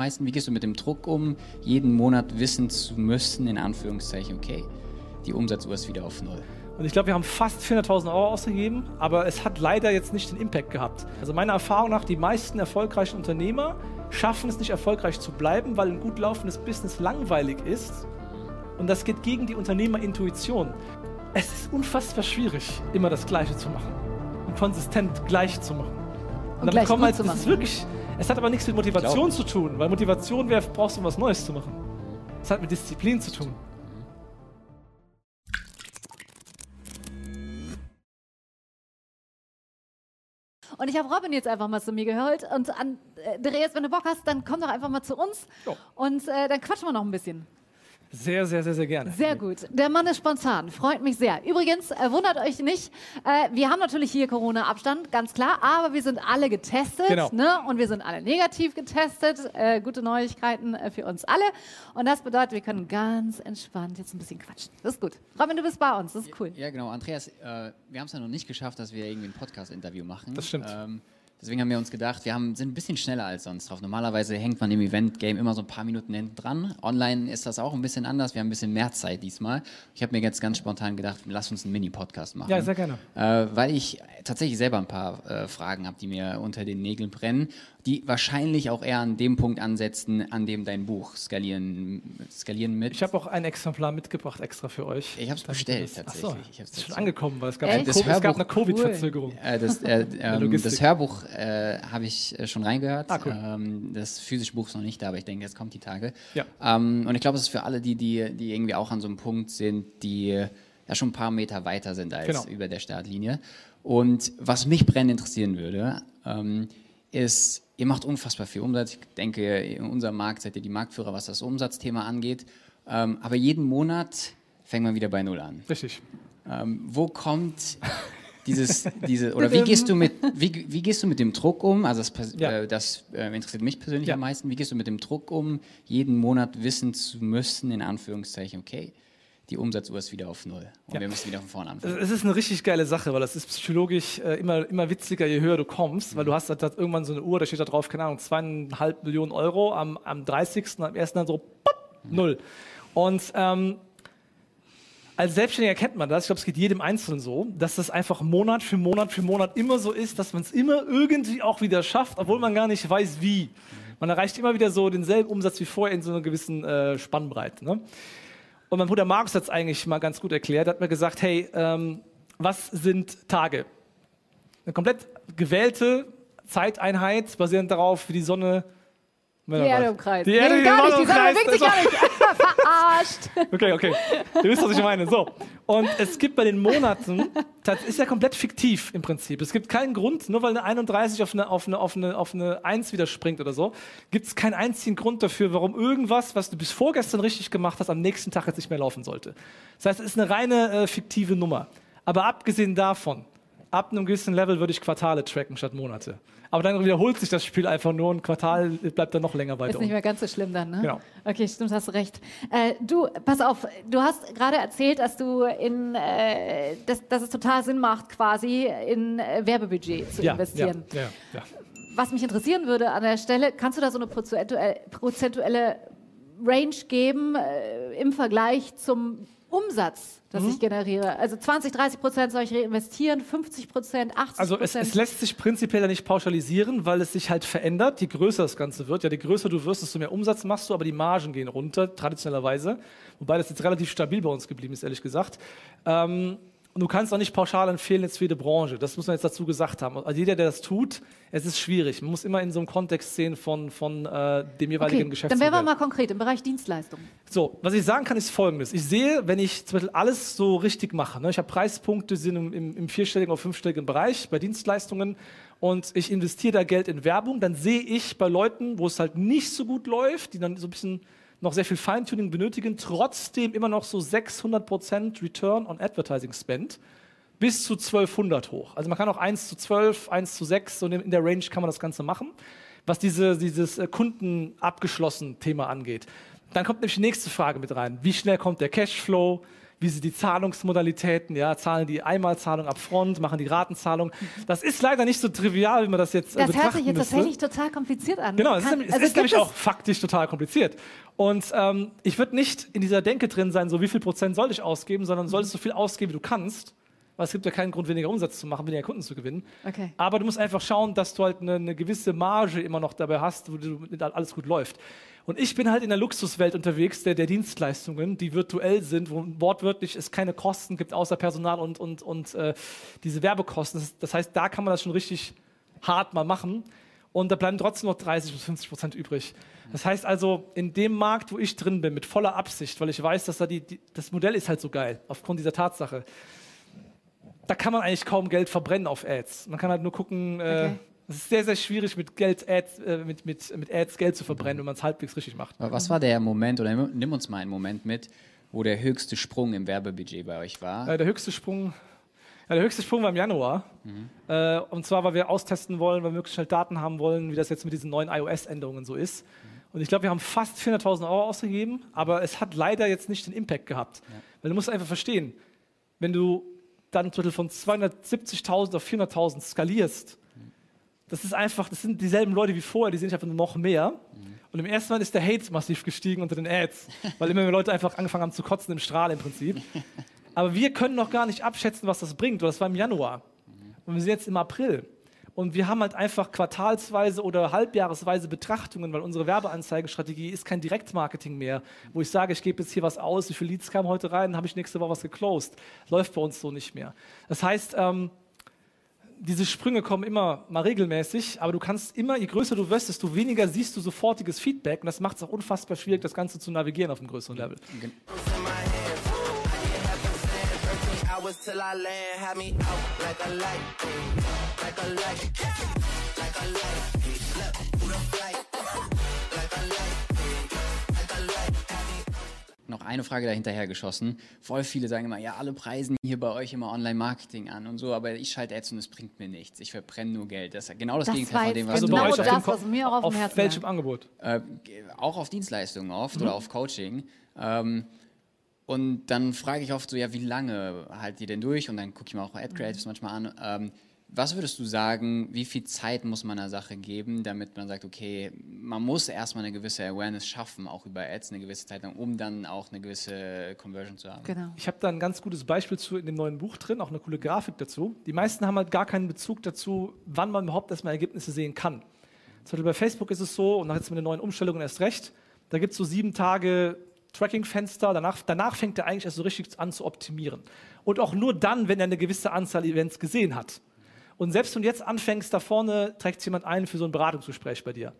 Meisten, wie gehst du mit dem Druck um, jeden Monat wissen zu müssen, in Anführungszeichen, okay, die Umsatzuhr ist wieder auf Null? Und ich glaube, wir haben fast 400.000 Euro ausgegeben, aber es hat leider jetzt nicht den Impact gehabt. Also meiner Erfahrung nach, die meisten erfolgreichen Unternehmer schaffen es nicht erfolgreich zu bleiben, weil ein gut laufendes Business langweilig ist. Und das geht gegen die Unternehmerintuition. Es ist unfassbar schwierig, immer das Gleiche zu machen und konsistent gleich zu machen. Und, Und dann gleich kommen gut halt, zu das machen. ist wirklich, es hat aber nichts mit Motivation zu tun, weil Motivation wäre, brauchst du was Neues zu machen. Es hat mit Disziplin zu tun. Und ich habe Robin jetzt einfach mal zu mir geholt. Und Andreas, wenn du Bock hast, dann komm doch einfach mal zu uns. Jo. Und äh, dann quatschen wir noch ein bisschen. Sehr, sehr, sehr, sehr gerne. Sehr gut. Der Mann ist spontan. Freut mich sehr. Übrigens, äh, wundert euch nicht, äh, wir haben natürlich hier Corona-Abstand, ganz klar, aber wir sind alle getestet. Genau. Ne? Und wir sind alle negativ getestet. Äh, gute Neuigkeiten für uns alle. Und das bedeutet, wir können ganz entspannt jetzt ein bisschen quatschen. Das ist gut. Robin, du bist bei uns. Das ist cool. Ja, genau. Andreas, wir haben es ja noch nicht geschafft, dass wir irgendwie ein Podcast-Interview machen. Das stimmt. Ähm, deswegen haben wir uns gedacht, wir haben, sind ein bisschen schneller als sonst drauf. Normalerweise hängt man im Event-Game immer so ein paar Minuten hinten dran. Online ist das auch ein bisschen anders. Wir haben ein bisschen mehr Zeit diesmal. Ich habe mir jetzt ganz spontan gedacht, lass uns einen Mini-Podcast machen. Ja, sehr gerne. Äh, weil ich tatsächlich selber ein paar äh, Fragen habe, die mir unter den Nägeln brennen, die wahrscheinlich auch eher an dem Punkt ansetzen, an dem dein Buch Skalieren, skalieren mit. Ich habe auch ein Exemplar mitgebracht extra für euch. Ich hab's Damit bestellt, tatsächlich. Ich hab's ist schon angekommen, weil es gab, Das Covid- es gab Hörbuch- eine Covid-Verzögerung. Äh, das, äh, ähm, das Hörbuch äh, habe ich äh, schon reingehört. Ah, cool. ähm, das physische Buch ist noch nicht da, aber ich denke, jetzt kommt die Tage. Ja. Ähm, und ich glaube, es ist für alle, die, die, die irgendwie auch an so einem Punkt sind, die ja schon ein paar Meter weiter sind als Genau. über der Startlinie. Und was mich brennend interessieren würde, ähm, ist, ihr macht unfassbar viel Umsatz. Ich denke, in unserem Markt seid ihr die Marktführer, was das Umsatzthema angeht. Ähm, aber jeden Monat fängt man wieder bei Null an. Richtig. Ähm, wo kommt dieses, diese, oder wie gehst du mit, wie, wie gehst du mit dem Druck um? Also das, Ja. äh, das äh, interessiert mich persönlich Ja. am meisten. Wie gehst du mit dem Druck um, jeden Monat wissen zu müssen, in Anführungszeichen, okay, die Umsatzuhr ist wieder auf Null und Ja. wir müssen wieder von vorne anfangen. Es ist eine richtig geile Sache, weil das ist psychologisch äh, immer, immer witziger, je höher du kommst, weil du hast halt irgendwann so eine Uhr, da steht da drauf, keine Ahnung, zweieinhalb Millionen Euro, am, am 30., am ersten dann so, pop, null. Und ähm, als Selbstständiger kennt man das, ich glaube, es geht jedem Einzelnen so, dass das einfach Monat für Monat für Monat immer so ist, dass man es immer irgendwie auch wieder schafft, obwohl man gar nicht weiß, wie. Man erreicht immer wieder so denselben Umsatz wie vorher in so einer gewissen äh, Spannbreite. Ne? Und mein Bruder Markus hat es eigentlich mal ganz gut erklärt. Er hat mir gesagt, hey, ähm, was sind Tage? Eine komplett gewählte Zeiteinheit, basierend darauf, wie die Sonne... Die Erde umkreist. Die Erde, nee, die gar nicht, die Sonne bewegt sich gar nicht. Verarscht. Okay, okay. Ihr wisst, was ich meine. So. Und es gibt bei den Monaten, das ist ja komplett fiktiv im Prinzip. Es gibt keinen Grund, nur weil eine 31 auf eine, auf eine, auf eine, auf eine 1 wieder springt oder so, gibt es keinen einzigen Grund dafür, warum irgendwas, was du bis vorgestern richtig gemacht hast, am nächsten Tag jetzt nicht mehr laufen sollte. Das heißt, es ist eine reine äh, fiktive Nummer. Aber abgesehen davon, ab einem gewissen Level würde ich Quartale tracken statt Monate. Aber dann wiederholt sich das Spiel einfach nur und Quartal bleibt dann noch länger weiter Ist nicht mehr ganz so schlimm dann, ne? Genau. Okay, stimmt, hast recht. Äh, du, pass auf, du hast gerade erzählt, dass du in, äh, dass, dass es total Sinn macht, quasi in äh, Werbebudget zu Ja, investieren. Ja, ja, ja. Was mich interessieren würde an der Stelle, kannst du da so eine prozentuelle, prozentuelle Range geben äh, im Vergleich zum Umsatz, das Mhm. ich generiere? Also 20, 30 Prozent soll ich reinvestieren, 50 Prozent, 80 Also es, Prozent? es lässt sich prinzipiell ja nicht pauschalisieren, weil es sich halt verändert, je größer das Ganze wird. Ja, je größer du wirst, desto mehr Umsatz machst du, aber die Margen gehen runter, traditionellerweise. Wobei das jetzt relativ stabil bei uns geblieben ist, ehrlich gesagt. Ähm, und du kannst auch nicht pauschal empfehlen jetzt für jede Branche. Das muss man jetzt dazu gesagt haben. Also jeder, der das tut, es ist schwierig. Man muss immer in so einem Kontext sehen von, von äh, dem jeweiligen okay, dann Geschäftsmodell. wären wir mal konkret im Bereich Dienstleistungen. So, was ich sagen kann, ist folgendes. Ich sehe, wenn ich zum Beispiel alles so richtig mache, ne, ich habe Preispunkte, die sind im, im, im vierstelligen oder fünfstelligen Bereich bei Dienstleistungen und ich investiere da Geld in Werbung, dann sehe ich bei Leuten, wo es halt nicht so gut läuft, die dann so ein bisschen noch sehr viel Feintuning benötigen, trotzdem immer noch so 600% Return on Advertising Spend bis zu 1200 hoch. Also man kann auch 1 zu 12, 1 zu 6, so in der Range kann man das Ganze machen, was diese, dieses äh, Kundenabgeschlossen Thema angeht. Dann kommt nämlich die nächste Frage mit rein. Wie schnell kommt der Cashflow? Wie sind die Zahlungsmodalitäten? Ja, zahlen die Einmalzahlung ab Front, machen die Ratenzahlung? Das ist leider nicht so trivial, wie man das jetzt äh, Das hört sich jetzt müsste. tatsächlich total kompliziert an. Genau, es ist, Kann- nämlich- es also ist nämlich auch faktisch total kompliziert. Und ähm, ich würde nicht in dieser Denke drin sein, so wie viel Prozent soll ich ausgeben, sondern solltest so viel ausgeben, wie du kannst. Weil es gibt ja keinen Grund, weniger Umsatz zu machen, weniger Kunden zu gewinnen. Okay. Aber du musst einfach schauen, dass du halt eine, eine gewisse Marge immer noch dabei hast, wo du, alles gut läuft. Und ich bin halt in der Luxuswelt unterwegs, der, der Dienstleistungen, die virtuell sind, wo wortwörtlich es keine Kosten gibt, außer Personal und, und, und äh, diese Werbekosten. Das, das heißt, da kann man das schon richtig hart mal machen. Und da bleiben trotzdem noch 30 bis 50 Prozent übrig. Das heißt also, in dem Markt, wo ich drin bin, mit voller Absicht, weil ich weiß, dass da die, die, das Modell ist halt so geil, aufgrund dieser Tatsache, da kann man eigentlich kaum Geld verbrennen auf Ads. Man kann halt nur gucken, äh, Okay. es ist sehr, sehr schwierig, mit, Geld Ads, äh, mit, mit, mit Ads Geld zu verbrennen, wenn man es halbwegs richtig macht. Aber was war der Moment, oder nimm uns mal einen Moment mit, wo der höchste Sprung im Werbebudget bei euch war? Äh, der höchste Sprung. Ja, der höchste Sprung war im Januar. Äh, und zwar, weil wir austesten wollen, weil wir möglichst schnell Daten haben wollen, wie das jetzt mit diesen neuen iOS-Änderungen so ist. Und ich glaube, wir haben fast 400.000 Euro ausgegeben, aber es hat leider jetzt nicht den Impact gehabt. Weil du musst einfach verstehen, wenn du dann zum Beispiel von 270.000 auf 400.000 skalierst, das ist einfach, das sind dieselben Leute wie vorher, die sind einfach nur noch mehr. Und im ersten Mal ist der Hate massiv gestiegen unter den Ads, weil immer mehr Leute einfach angefangen haben zu kotzen im Strahl im Prinzip. Aber wir können noch gar nicht abschätzen, was das bringt. Das war im Januar. Und wir sind jetzt im April. Und wir haben halt einfach quartalsweise oder halbjahresweise Betrachtungen, weil unsere Werbeanzeigenstrategie ist kein Direktmarketing mehr, wo ich sage, ich gebe jetzt hier was aus, wie viele Leads kamen heute rein, habe ich nächste Woche was geclosed. Läuft bei uns so nicht mehr. Das heißt, ähm, diese Sprünge kommen immer mal regelmäßig, aber du kannst immer, je größer du wirst, desto weniger siehst du sofortiges Feedback und das macht es auch unfassbar schwierig, das Ganze zu navigieren auf einem größeren Level. a light, like like like like. Noch eine Frage dahinterher geschossen. Voll viele sagen immer, ja, alle preisen hier bei euch immer Online-Marketing an und so, aber ich schalte Ads und es bringt mir nichts. Ich verbrenne nur Geld. Das ist genau das, Das Gegenteil von dem, was Also du bei genau euch auf das, was mir auch auf dem Herzen welchem. Angebot? äh, auch auf Dienstleistungen oft Mhm. oder auf Coaching. Ähm, und dann frage ich oft so, ja, wie lange haltet ihr denn durch? Und dann gucke ich mir auch Ad Creatives manchmal an. Ähm, was würdest du sagen, wie viel Zeit muss man einer Sache geben, damit man sagt, okay, man muss erstmal eine gewisse Awareness schaffen, auch über Ads eine gewisse Zeit lang, um dann auch eine gewisse Conversion zu haben? Genau. Ich habe da ein ganz gutes Beispiel zu in dem neuen Buch drin, auch eine coole Grafik dazu. Die meisten haben halt gar keinen Bezug dazu, wann man überhaupt erstmal Ergebnisse sehen kann. Zum Beispiel bei Facebook ist es so, und nach jetzt mit den neuen Umstellungen erst recht, da gibt es so sieben Tage Tracking-Fenster, danach, danach fängt er eigentlich erst so richtig an zu optimieren. Und auch nur dann, wenn er eine gewisse Anzahl Events gesehen hat. Und selbst wenn du jetzt anfängst, da vorne trägt jemand ein für so ein Beratungsgespräch bei dir.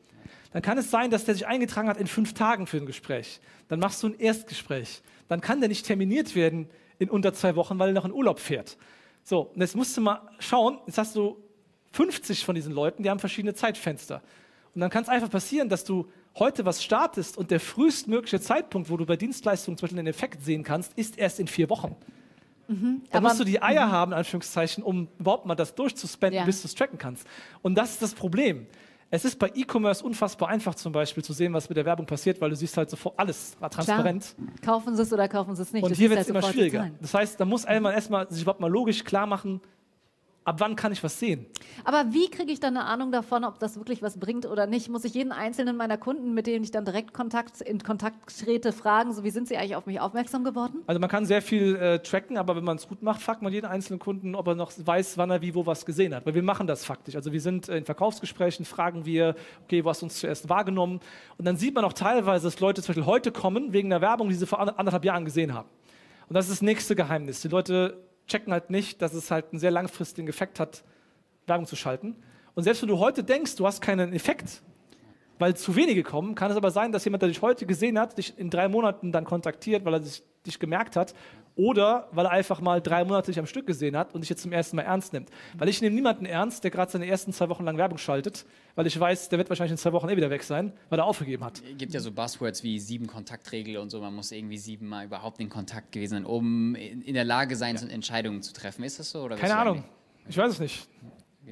Dann kann es sein, dass der sich eingetragen hat in fünf Tagen für ein Gespräch. Dann machst du ein Erstgespräch. Dann kann der nicht terminiert werden in unter zwei Wochen, weil er noch in Urlaub fährt. So, und jetzt musst du mal schauen, jetzt hast du 50 von diesen Leuten, die haben verschiedene Zeitfenster. Und dann kann es einfach passieren, dass du heute was startest und der frühestmögliche Zeitpunkt, wo du bei Dienstleistungen zum Beispiel einen Effekt sehen kannst, ist erst in vier Wochen. Da Aber- musst du die Eier haben, in Anführungszeichen, um überhaupt mal das durchzuspenden, Ja. bis du es tracken kannst. Und das ist das Problem. Es ist bei E-Commerce unfassbar einfach zum Beispiel zu sehen, was mit der Werbung passiert, weil du siehst halt sofort alles war transparent. Klar. Kaufen sie es oder kaufen sie es nicht. Und Du hier wird es halt immer schwieriger. Das heißt, da muss einmal erstmal sich überhaupt mal logisch klar machen, ab wann kann ich was sehen. Aber wie kriege ich dann eine Ahnung davon, ob das wirklich was bringt oder nicht? Muss ich jeden einzelnen meiner Kunden, mit denen ich dann direkt Kontakt, in Kontakt trete, fragen, so wie sind sie eigentlich auf mich aufmerksam geworden? Also man kann sehr viel äh, tracken, aber wenn man es gut macht, fragt man jeden einzelnen Kunden, ob er noch weiß, wann er wie wo was gesehen hat. Weil wir machen das faktisch. Also wir sind äh, in Verkaufsgesprächen, fragen wir, okay, wo hast du uns zuerst wahrgenommen? Und dann sieht man auch teilweise, dass Leute zum Beispiel heute kommen wegen einer Werbung, die sie vor ander- anderthalb Jahren gesehen haben. Und das ist das nächste Geheimnis. Die Leute checken halt nicht, dass es halt einen sehr langfristigen Effekt hat, Werbung zu schalten. Und selbst wenn du heute denkst, du hast keinen Effekt, weil zu wenige kommen, kann es aber sein, dass jemand, der dich heute gesehen hat, dich in drei Monaten dann kontaktiert, weil er sich, dich gemerkt hat. Oder weil er einfach mal drei Monate dich am Stück gesehen hat und dich jetzt zum ersten Mal ernst nimmt. Weil ich nehme niemanden ernst, der gerade seine ersten zwei Wochen lang Werbung schaltet, weil ich weiß, der wird wahrscheinlich in zwei Wochen eh wieder weg sein, weil er aufgegeben hat. Es gibt ja so Buzzwords wie sieben Kontaktregel und so. Man muss irgendwie siebenmal überhaupt in Kontakt gewesen sein, um in, der Lage sein, so Entscheidungen zu treffen. Ist das so? Oder Keine Ahnung. nicht? Ich weiß es nicht.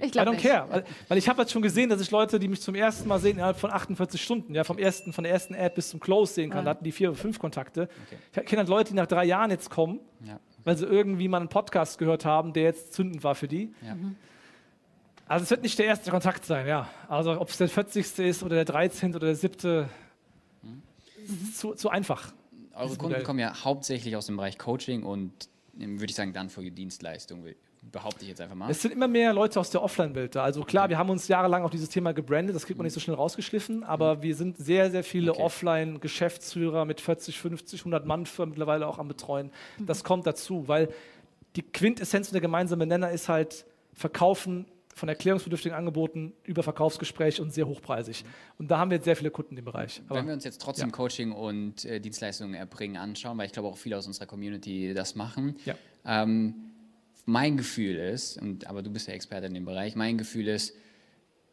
Ich I glaube don't nicht. care. Weil, weil ich habe jetzt schon gesehen, dass ich Leute, die mich zum ersten Mal sehen, innerhalb von 48 Stunden, ja, vom ersten, von der ersten Ad bis zum Close sehen kann, da hatten die vier oder fünf Kontakte. Ich kenne halt Leute, die nach drei Jahren jetzt kommen, Ja. weil sie irgendwie mal einen Podcast gehört haben, der jetzt zündend war für die. Ja. Also es wird nicht der erste Kontakt sein, ja. Also ob es der 40. ist oder der 13. oder der 7. ist zu, zu einfach. Eure Kunden Modell. kommen ja hauptsächlich aus dem Bereich Coaching und ähm, würde ich sagen, dann für die Dienstleistung, behaupte ich jetzt einfach mal. Es sind immer mehr Leute aus der Offline-Welt da. Also klar, wir haben uns jahrelang auf dieses Thema gebrandet, das kriegt man nicht so schnell rausgeschliffen, aber wir sind sehr, sehr viele Okay. Offline-Geschäftsführer mit 40, 50, 100 Mann Firmen mittlerweile auch am Betreuen. Das kommt dazu, weil die Quintessenz und der gemeinsame Nenner ist halt Verkaufen von erklärungsbedürftigen Angeboten über Verkaufsgespräche und sehr hochpreisig. Und da haben wir jetzt sehr viele Kunden im Bereich. Aber Wenn wir uns jetzt trotzdem ja. Coaching und äh, Dienstleistungen erbringen anschauen, weil ich glaube auch viele aus unserer Community das machen. Ja. Ähm, mein Gefühl ist, und, aber du bist ja Experte in dem Bereich, mein Gefühl ist,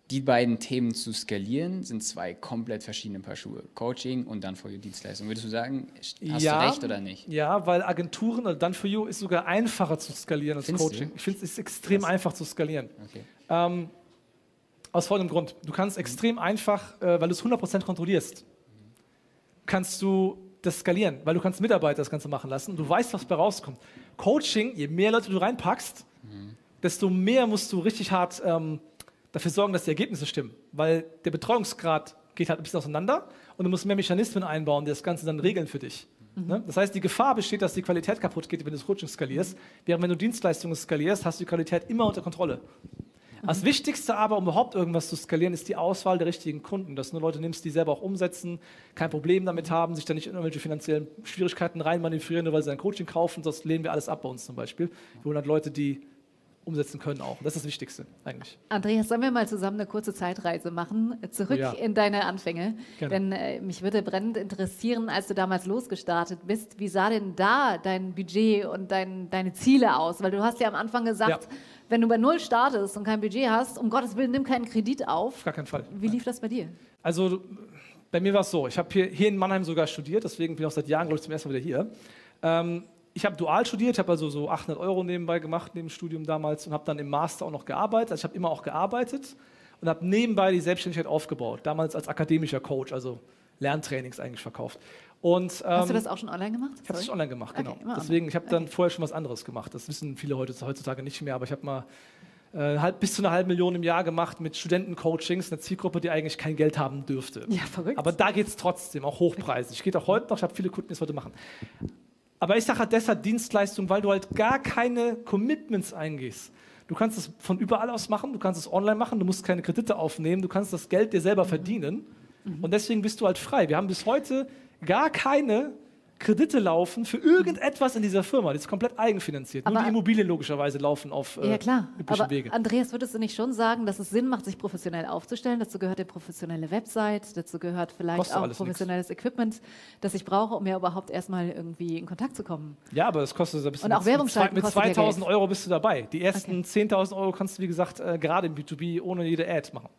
die beiden Themen zu skalieren, sind zwei komplett verschiedene Paar Schuhe. Coaching und dann for you Dienstleistung. Würdest du sagen, hast ja, du recht oder nicht? Ja, weil Agenturen oder Done for You ist sogar einfacher zu skalieren als Findest du? Coaching. Ich finde, es ist extrem einfach zu skalieren. Okay. Ähm, aus folgendem Grund. Du kannst extrem einfach, äh, weil du es 100% kontrollierst, kannst du das skalieren, weil du kannst Mitarbeiter das Ganze machen lassen. Du weißt, was bei rauskommt. Coaching, je mehr Leute du reinpackst, desto mehr musst du richtig hart ähm, dafür sorgen, dass die Ergebnisse stimmen. Weil der Betreuungsgrad geht halt ein bisschen auseinander und du musst mehr Mechanismen einbauen, die das Ganze dann regeln für dich. Ne? Das heißt, die Gefahr besteht, dass die Qualität kaputt geht, wenn du das Coaching skalierst. Während wenn du Dienstleistungen skalierst, hast du die Qualität immer unter Kontrolle. Das Wichtigste aber, um überhaupt irgendwas zu skalieren, ist die Auswahl der richtigen Kunden. Dass du nur Leute nimmst, die selber auch umsetzen, kein Problem damit haben, sich da nicht in irgendwelche finanziellen Schwierigkeiten reinmanövrieren, nur weil sie ein Coaching kaufen. Das lehnen wir alles ab bei uns zum Beispiel. Wir holen halt Leute, die umsetzen können auch. Das ist das Wichtigste eigentlich. Andreas, sollen wir mal zusammen eine kurze Zeitreise machen? Zurück Ja. in deine Anfänge. Gerne. Denn äh, mich würde brennend interessieren, als du damals losgestartet bist, wie sah denn da dein Budget und dein, deine Ziele aus? Weil du hast ja am Anfang gesagt, Ja. Wenn du bei Null startest und kein Budget hast, um Gottes Willen, nimm keinen Kredit auf. Auf gar keinen Fall. Wie lief das bei dir? Also bei mir war es so, ich habe hier, hier in Mannheim sogar studiert, deswegen bin ich auch seit Jahren, glaube ich, zum ersten Mal wieder hier. Ähm, ich habe dual studiert, habe also so 800 Euro nebenbei gemacht, neben dem Studium damals und habe dann im Master auch noch gearbeitet. Also ich habe immer auch gearbeitet und habe nebenbei die Selbstständigkeit aufgebaut, damals als akademischer Coach, also Lerntrainings eigentlich verkauft. Und, ähm, Hast du das auch schon online gemacht? ich habe es online gemacht, genau. Okay, Deswegen, ich habe dann Okay. vorher schon was anderes gemacht. Das wissen viele heute, heutzutage nicht mehr, aber ich habe mal äh, bis zu einer halben Million im Jahr gemacht mit Studentencoachings, eine Zielgruppe, die eigentlich kein Geld haben dürfte. Ja, verrückt. Aber da geht es trotzdem, auch hochpreisig. Geht auch heute noch, ich habe viele Kunden, die es heute machen. Aber ich sage halt deshalb Dienstleistung, weil du halt gar keine Commitments eingehst. Du kannst es von überall aus machen, du kannst es online machen, du musst keine Kredite aufnehmen, du kannst das Geld dir selber verdienen. Und deswegen bist du halt frei. Wir haben bis heute gar keine Kredite laufen für irgendetwas in dieser Firma. Die ist komplett eigenfinanziert. Nur Aber- die Immobilien logischerweise laufen auf äh, Ja, klar. üblichen Aber Wege. Andreas, würdest du nicht schon sagen, dass es Sinn macht, sich professionell aufzustellen? Dazu gehört eine professionelle Website, dazu gehört vielleicht Kostet auch professionelles Equipment, das ich brauche, um ja überhaupt erstmal irgendwie in Kontakt zu kommen. Ja, aber das kostet so ein bisschen. Und auch mit- Werbung mit, zwei- schalten mit kostet ja 2000 Geld. Euro bist du dabei. Die ersten 10.000 Euro kannst du, wie gesagt, äh, gerade im B2B ohne jede Ad machen.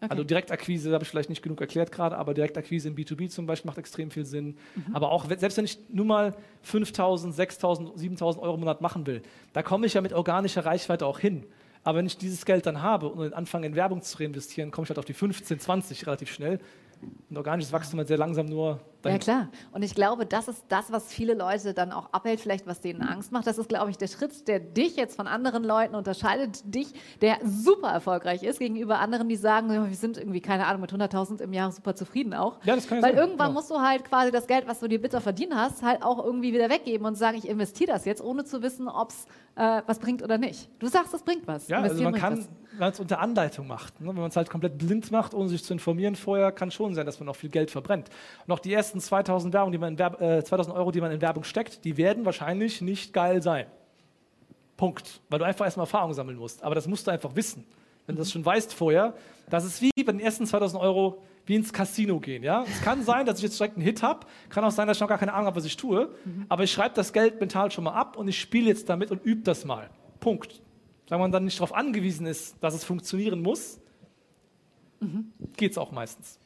Okay. Also Direktakquise habe ich vielleicht nicht genug erklärt gerade, aber Direktakquise im B2B zum Beispiel macht extrem viel Sinn. Aber auch, selbst wenn ich nur mal 5.000, 6.000, 7.000 Euro im Monat machen will, da komme ich ja mit organischer Reichweite auch hin. Aber wenn ich dieses Geld dann habe und anfange in Werbung zu reinvestieren, komme ich halt auf die 15, 20 relativ schnell. Und organisches Wachstum halt sehr langsam nur Ja, klar. Und ich glaube, das ist das, was viele Leute dann auch abhält, vielleicht was denen Angst macht. Das ist, glaube ich, der Schritt, der dich jetzt von anderen Leuten unterscheidet. Dich, der super erfolgreich ist, gegenüber anderen, die sagen, ja, wir sind irgendwie, keine Ahnung, mit 100.000 im Jahr super zufrieden auch. Ja, das kann ja Weil sein, irgendwann genau. musst du halt quasi das Geld, was du dir bitter verdient hast, halt auch irgendwie wieder weggeben und sagen, ich investiere das jetzt, ohne zu wissen, ob es äh, was bringt oder nicht. Du sagst, es bringt was. Ja, also man kann, wenn man es unter Anleitung macht, ne? wenn man es halt komplett blind macht, ohne sich zu informieren vorher, kann schon sein, dass man auch viel Geld verbrennt. Und auch die ersten 2000, Werbung, die man in Werb äh, 2000 Euro, die man in Werbung steckt, die werden wahrscheinlich nicht geil sein. Punkt. Weil du einfach erstmal Erfahrung sammeln musst. Aber das musst du einfach wissen. wenn du das schon weißt vorher. Das ist wie bei den ersten 2000 Euro wie ins Casino gehen. Ja? Es kann sein, dass ich jetzt direkt einen Hit habe. Kann auch sein, dass ich noch gar keine Ahnung habe, was ich tue. Aber ich schreibe das Geld mental schon mal ab und ich spiele jetzt damit und übe das mal. Punkt. Wenn man dann nicht darauf angewiesen ist, dass es funktionieren muss, geht es auch meistens.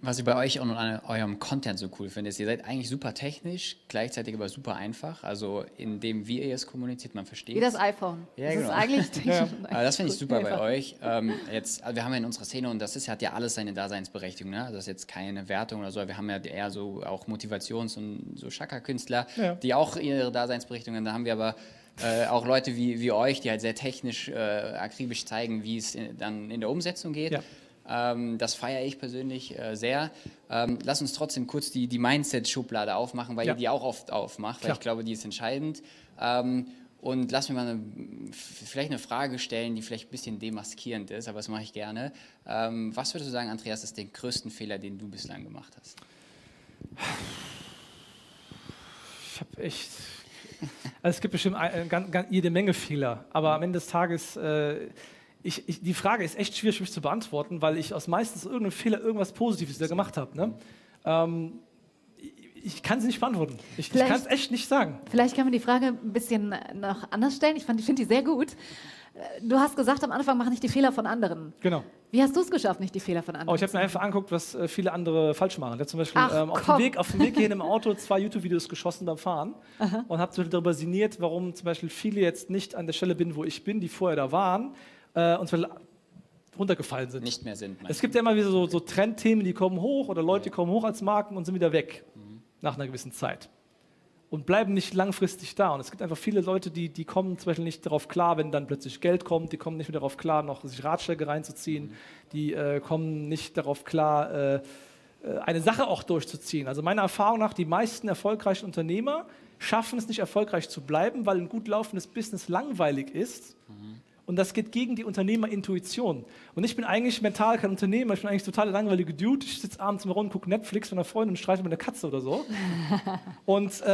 Was ich bei euch und an eurem Content so cool finde, ist, ihr seid eigentlich super technisch, gleichzeitig aber super einfach. Also in dem, wie ihr es kommuniziert, man versteht Wie das iPhone. Ja, das genau. ist eigentlich technisch. Aber das finde ich super bei euch. Ähm, jetzt, also wir haben ja in unserer Szene, und das ist, hat ja alles seine Daseinsberechtigung, ne? Also das ist jetzt keine Wertung oder so, wir haben ja eher so auch Motivations- und so Schakka-Künstler, Ja. die auch ihre Daseinsberechtigung haben. Da haben wir aber äh, auch Leute wie, wie euch, die halt sehr technisch, äh, akribisch zeigen, wie es in, dann in der Umsetzung geht. Ja. Ähm, das feiere ich persönlich äh, sehr. Ähm, lass uns trotzdem kurz die, die Mindset-Schublade aufmachen, weil Ja. ihr die auch oft aufmacht, weil Klar. ich glaube, die ist entscheidend. Ähm, und lass mir mal eine, vielleicht eine Frage stellen, die vielleicht ein bisschen demaskierend ist, aber das mache ich gerne. Was würdest du sagen, Andreas, ist der größten Fehler, den du bislang gemacht hast? Ich habe echt. Also es gibt bestimmt ein, ein, ganz, ganz, jede Menge Fehler, aber am Ende des Tages, äh, ich, ich, die Frage ist echt schwierig für mich zu beantworten, weil ich aus meistens irgendeinem Fehler irgendwas Positives wieder gemacht habe. Ne? Ähm, ich, kann sie nicht beantworten. Ich, ich kann es echt nicht sagen. Vielleicht können wir die Frage ein bisschen noch anders stellen. Ich fand- ich finde die sehr gut. Äh, Du hast gesagt, am Anfang mach nicht die Fehler von anderen. Genau. Wie hast du es geschafft, nicht die Fehler von anderen? Oh, ich habe mir einfach angeguckt, was äh, viele andere falsch machen. Ich habe zum Beispiel Ach, ähm, auf, dem Weg, auf dem Weg hierhin im Auto zwei YouTube-Videos geschossen beim Fahren und habe darüber sinniert, warum zum Beispiel viele jetzt nicht an der Stelle bin, wo ich bin, die vorher da waren äh, und zum Beispiel runtergefallen sind. Nicht mehr sind. Es gibt ja immer wieder so, so Trendthemen, die kommen hoch oder Leute, die kommen hoch als Marken und sind wieder weg nach einer gewissen Zeit und bleiben nicht langfristig da. Und es gibt einfach viele Leute, die, die kommen zum Beispiel nicht darauf klar, wenn dann plötzlich Geld kommt, die kommen nicht mehr darauf klar, noch sich Ratschläge reinzuziehen, die äh, kommen nicht darauf klar, äh, äh, eine Sache auch durchzuziehen. Also meiner Erfahrung nach, die meisten erfolgreichen Unternehmer schaffen es nicht erfolgreich zu bleiben, weil ein gut laufendes Business langweilig ist. Und das geht gegen die Unternehmerintuition. Und ich bin eigentlich mental kein Unternehmer, ich bin eigentlich total langweilige Dude. Ich sitze abends im Rund, gucke Netflix mit einer Freundin und streite mit einer Katze oder so. Und äh,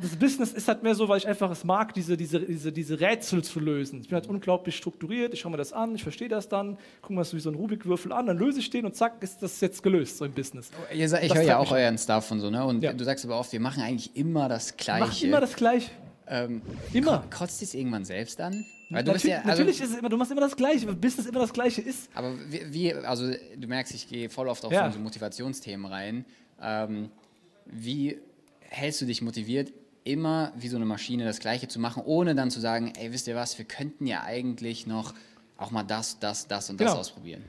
das Business ist halt mehr so, weil ich einfach es mag, diese, diese, diese, diese Rätsel zu lösen. Ich bin halt unglaublich strukturiert, ich schaue mir das an, ich verstehe das dann, gucke mir das wie so ein Rubikwürfel an, dann löse ich den und zack, ist das jetzt gelöst, so im Business. Ihr, sa- ich höre ja auch mich euren Stuff und so, ne? Und Ja. du sagst aber oft, wir machen eigentlich immer das Gleiche. Mach immer das Gleiche. ähm, Immer. ko- Kotzt es irgendwann selbst an? Weil du bist Natür ja, also, natürlich ist es immer, du machst immer das Gleiche, weil Business immer das Gleiche ist. Aber wie, wie, also du merkst, ich gehe voll oft auf Ja. so, so Motivationsthemen rein. Ähm, wie hältst du dich motiviert, immer wie so eine Maschine das Gleiche zu machen, ohne dann zu sagen, ey, wisst ihr was, wir könnten ja eigentlich noch auch mal das, das, das und das Genau. ausprobieren.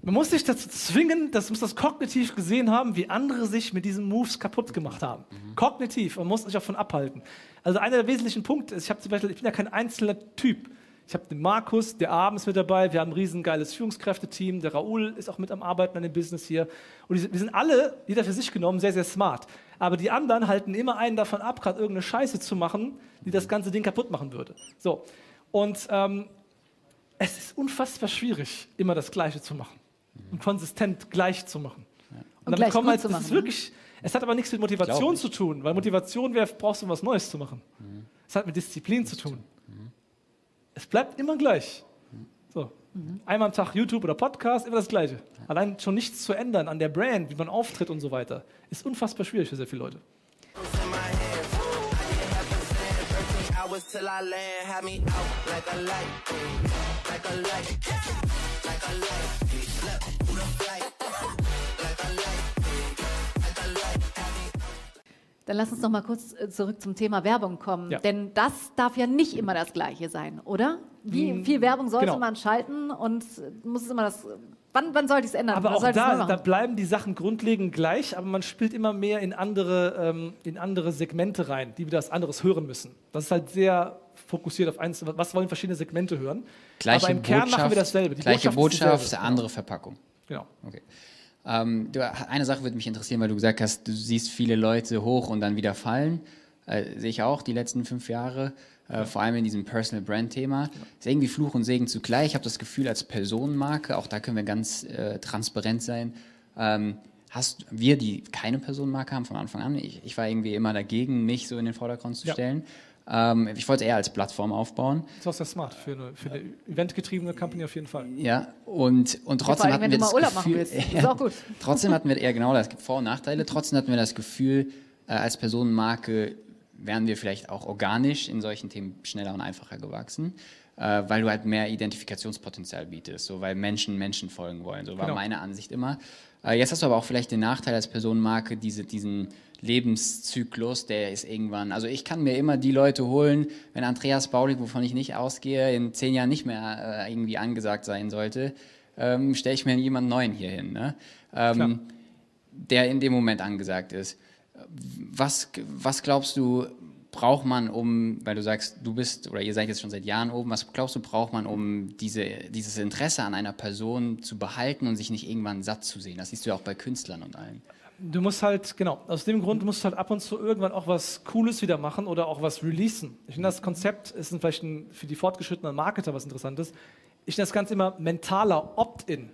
Man muss sich dazu zwingen, das muss das kognitiv gesehen haben, wie andere sich mit diesen Moves kaputt gemacht haben. Kognitiv, man muss sich davon abhalten. Also einer der wesentlichen Punkte ist, ich habe zum Beispiel, ich bin ja kein einzelner Typ. Ich habe den Markus, der abends mit dabei, wir haben ein riesengeiles Führungskräfteteam, der Raoul ist auch mit am Arbeiten an dem Business hier. Und wir sind alle, jeder für sich genommen, sehr, sehr smart. Aber die anderen halten immer einen davon ab, gerade irgendeine Scheiße zu machen, die das ganze Ding kaputt machen würde. So. Und ähm, es ist unfassbar schwierig, immer das Gleiche zu machen und konsistent gleich zu machen. Und, gleich kommen gut halt, das machen, ist ne? wirklich, es hat aber nichts mit Motivation zu tun, weil Motivation wäre, brauchst du was Neues zu machen. Es hat mit Disziplin zu tun. Es bleibt immer gleich. So. Einmal am Tag YouTube oder Podcast, immer das Gleiche. Allein schon nichts zu ändern an der Brand, wie man auftritt und so weiter, ist unfassbar schwierig für sehr viele Leute. In my hands. I get heaven sent. 13 hours till I land. Had me out like a light. Like a light. Like a light. Hey, look, who the flight? Like a light. Like a light. Had me Dann lass uns noch mal kurz äh, zurück zum Thema Werbung kommen. Ja. Denn das darf ja nicht immer das Gleiche sein, oder? Wie viel Werbung sollte genau. man schalten und äh, muss es immer das. Wann, wann sollte ich es ändern? Aber Was auch da, da bleiben die Sachen grundlegend gleich, aber man spielt immer mehr in andere, ähm, in andere Segmente rein, die wieder was anderes hören müssen. Das ist halt sehr fokussiert auf eins, was wollen verschiedene Segmente hören. Gleiche aber im Kern Botschaft, machen wir dasselbe. Die gleiche Botschaft, Botschaft, andere Verpackung. Genau. Okay. Ähm, du, eine Sache würde mich interessieren, weil du gesagt hast, du siehst viele Leute hoch und dann wieder fallen. Äh, sehe ich auch die letzten fünf Jahre, äh, vor allem in diesem Personal Brand Thema. Ist irgendwie Fluch und Segen zugleich. Ich habe das Gefühl, als Personenmarke, auch da können wir ganz äh, transparent sein. Ähm, hast wir, die keine Personenmarke haben von Anfang an, ich, ich war irgendwie immer dagegen, mich so in den Vordergrund zu Ja. stellen. Ähm, ich wollte es eher als Plattform aufbauen. Das ist auch sehr smart für eine, für eine eventgetriebene Company auf jeden Fall. Ja, und, und trotzdem allem, hatten wenn wir du das mal Urlaub machen Gefühl, willst. Ist auch gut. trotzdem hatten wir, ja genau, das gibt Vor- und Nachteile, trotzdem hatten wir das Gefühl, äh, als Personenmarke wären wir vielleicht auch organisch in solchen Themen schneller und einfacher gewachsen, äh, weil du halt mehr Identifikationspotenzial bietest, so weil Menschen Menschen folgen wollen. So war Genau. meine Ansicht immer. Äh, jetzt hast du aber auch vielleicht den Nachteil als Personenmarke, diese, diesen Lebenszyklus, der ist irgendwann, also ich kann mir immer die Leute holen, wenn Andreas Baulig, wovon ich nicht ausgehe, in zehn Jahren nicht mehr äh, irgendwie angesagt sein sollte, ähm, stelle ich mir jemanden neuen hier hin, ne? ähm, der in dem Moment angesagt ist. Was, was glaubst du, braucht man, um, weil du sagst, du bist oder ihr seid jetzt schon seit Jahren oben, was glaubst du, braucht man, um diese, dieses Interesse an einer Person zu behalten und sich nicht irgendwann satt zu sehen? Das siehst du ja auch bei Künstlern und allen. Du musst halt, genau, aus dem Grund musst du halt ab und zu irgendwann auch was Cooles wieder machen oder auch was releasen. Ich finde, das Konzept ist vielleicht ein, für die fortgeschrittenen Marketer was Interessantes. Ich nenne das Ganze immer mentaler Opt-in.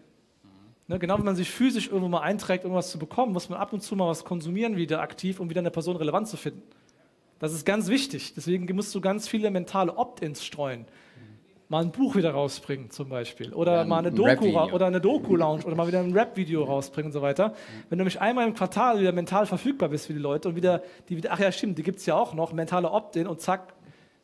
Ne, genau wie man sich physisch irgendwo mal einträgt, irgendwas zu bekommen, muss man ab und zu mal was konsumieren wieder aktiv, um wieder eine Person relevant zu finden. Das ist ganz wichtig. Deswegen musst du ganz viele mentale Opt-ins streuen. Mal ein Buch wieder rausbringen zum Beispiel. Oder ein- mal eine ein Doku oder eine Doku-Lounge oder mal wieder ein Rap-Video rausbringen und so weiter. Wenn du nämlich einmal im Quartal wieder mental verfügbar bist für die Leute und wieder, die wieder, ach ja stimmt, die gibt es ja auch noch, mentale Opt-in und zack,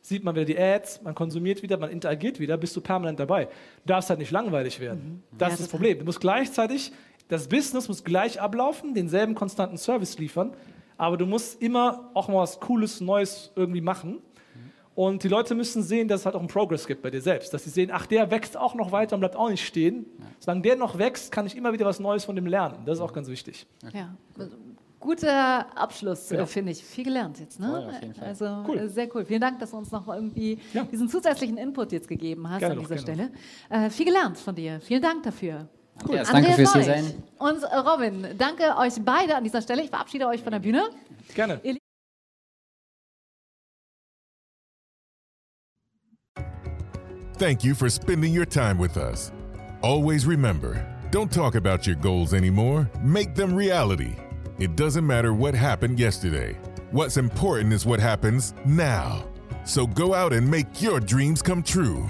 sieht man wieder die Ads, man konsumiert wieder, man interagiert wieder, bist du permanent dabei. Du darfst halt nicht langweilig werden. Das Ja, ist das. Problem. Du musst gleichzeitig, das Business muss gleich ablaufen, denselben konstanten Service liefern, aber du musst immer auch mal was Cooles, Neues irgendwie machen. Und die Leute müssen sehen, dass es halt auch einen Progress gibt bei dir selbst. Dass sie sehen, ach, der wächst auch noch weiter und bleibt auch nicht stehen. Solange der noch wächst, kann ich immer wieder was Neues von dem lernen. Das ist auch ganz wichtig. Ja. Guter Abschluss, Genau. äh, finde ich. Viel gelernt jetzt, ne? Voll, auf jeden Fall. Also Cool. äh, sehr cool. Vielen Dank, dass du uns noch irgendwie Ja. diesen zusätzlichen Input jetzt gegeben hast Gerne an doch, dieser gerne Stelle. Äh, viel gelernt von dir. Vielen Dank dafür. Andreas, danke fürs hier sein. Und äh, Robin, danke euch beide an dieser Stelle. Ich verabschiede euch von der Bühne. Gerne. Thank you for spending your time with us. Always remember don't talk about your goals anymore, make them reality. It doesn't matter what happened yesterday. What's important is what happens now. So go out and make your dreams come true.